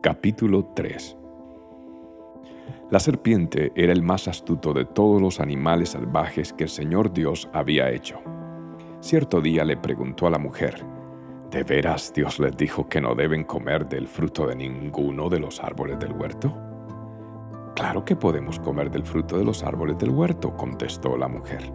Capítulo 3 La serpiente era el más astuto de todos los animales salvajes que el Señor Dios había hecho. Cierto día le preguntó a la mujer, ¿De veras Dios les dijo que no deben comer del fruto de ninguno de los árboles del huerto? Claro que podemos comer del fruto de los árboles del huerto, contestó la mujer.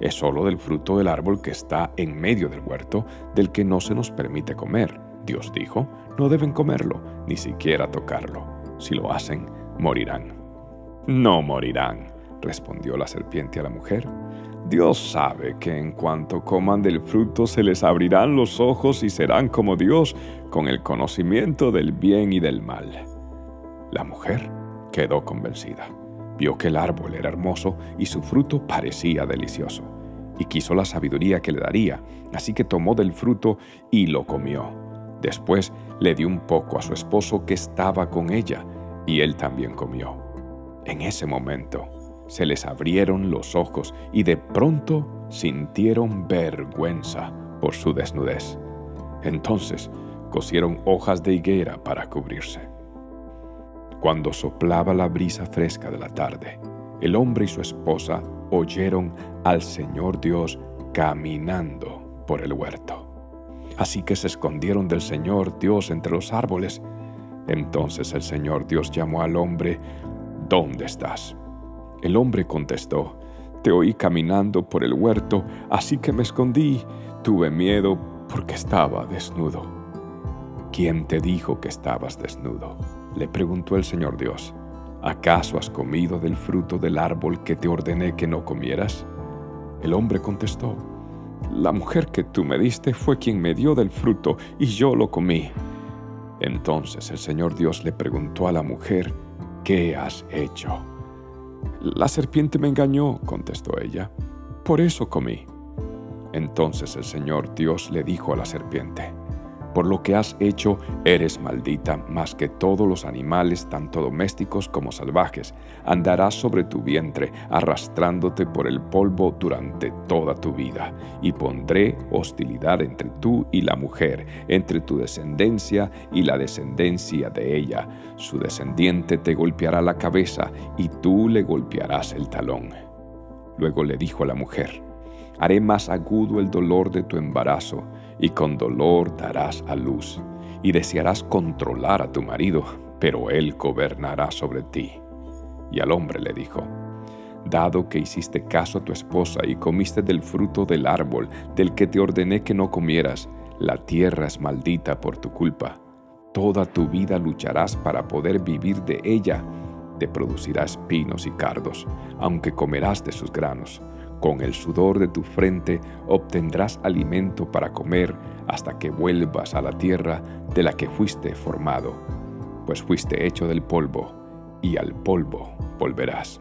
Es solo del fruto del árbol que está en medio del huerto del que no se nos permite comer. Dios dijo, no deben comerlo, ni siquiera tocarlo. Si lo hacen, morirán. No morirán, respondió la serpiente a la mujer. Dios sabe que en cuanto coman del fruto se les abrirán los ojos y serán como Dios, con el conocimiento del bien y del mal. La mujer quedó convencida. Vio que el árbol era hermoso y su fruto parecía delicioso, y quiso la sabiduría que le daría, así que tomó del fruto y lo comió. Después le dio un poco a su esposo que estaba con ella, y él también comió. En ese momento, se les abrieron los ojos y de pronto sintieron vergüenza por su desnudez. Entonces cosieron hojas de higuera para cubrirse. Cuando soplaba la brisa fresca de la tarde, el hombre y su esposa oyeron al Señor Dios caminando por el huerto. Así que se escondieron del Señor Dios entre los árboles. Entonces el Señor Dios llamó al hombre, ¿Dónde estás? El hombre contestó, Te oí caminando por el huerto, así que me escondí. Tuve miedo porque estaba desnudo. ¿Quién te dijo que estabas desnudo? Le preguntó el Señor Dios. ¿Acaso has comido del fruto del árbol que te ordené que no comieras? El hombre contestó, La mujer que tú me diste fue quien me dio del fruto y yo lo comí. Entonces el Señor Dios le preguntó a la mujer, ¿qué has hecho? La serpiente me engañó, contestó ella. Por eso comí. Entonces el Señor Dios le dijo a la serpiente, por lo que has hecho, eres maldita más que todos los animales, tanto domésticos como salvajes. Andarás sobre tu vientre, arrastrándote por el polvo durante toda tu vida. Y pondré hostilidad entre tú y la mujer, entre tu descendencia y la descendencia de ella. Su descendiente te golpeará la cabeza y tú le golpearás el talón. Luego le dijo a la mujer, haré más agudo el dolor de tu embarazo y con dolor darás a luz, y desearás controlar a tu marido, pero él gobernará sobre ti. Y al hombre le dijo, Dado que hiciste caso a tu esposa y comiste del fruto del árbol del que te ordené que no comieras, la tierra es maldita por tu culpa. Toda tu vida lucharás para poder vivir de ella. Te producirá espinos y cardos, aunque comerás de sus granos con el sudor de tu frente obtendrás alimento para comer hasta que vuelvas a la tierra de la que fuiste formado, pues fuiste hecho del polvo, y al polvo volverás.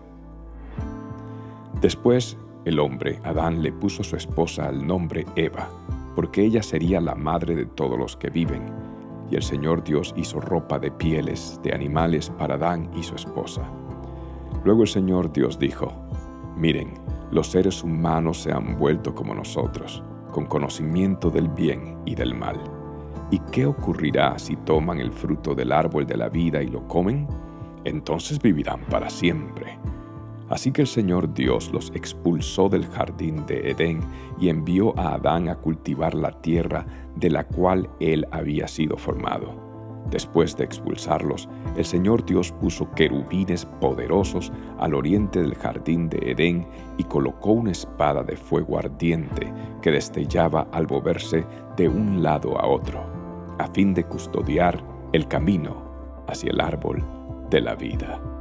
Después el hombre, Adán, le puso su esposa el nombre Eva, porque ella sería la madre de todos los que viven. Y el Señor Dios hizo ropa de pieles de animales para Adán y su esposa. Luego el Señor Dios dijo, Miren, los seres humanos se han vuelto como nosotros, con conocimiento del bien y del mal. ¿Y qué ocurrirá si toman el fruto del árbol de la vida y lo comen? Entonces vivirán para siempre. Así que el Señor Dios los expulsó del jardín de Edén y envió a Adán a cultivar la tierra de la cual él había sido formado. Después de expulsarlos, el Señor Dios puso querubines poderosos al oriente del jardín de Edén y colocó una espada de fuego ardiente que destellaba al moverse de un lado a otro, a fin de custodiar el camino hacia el árbol de la vida.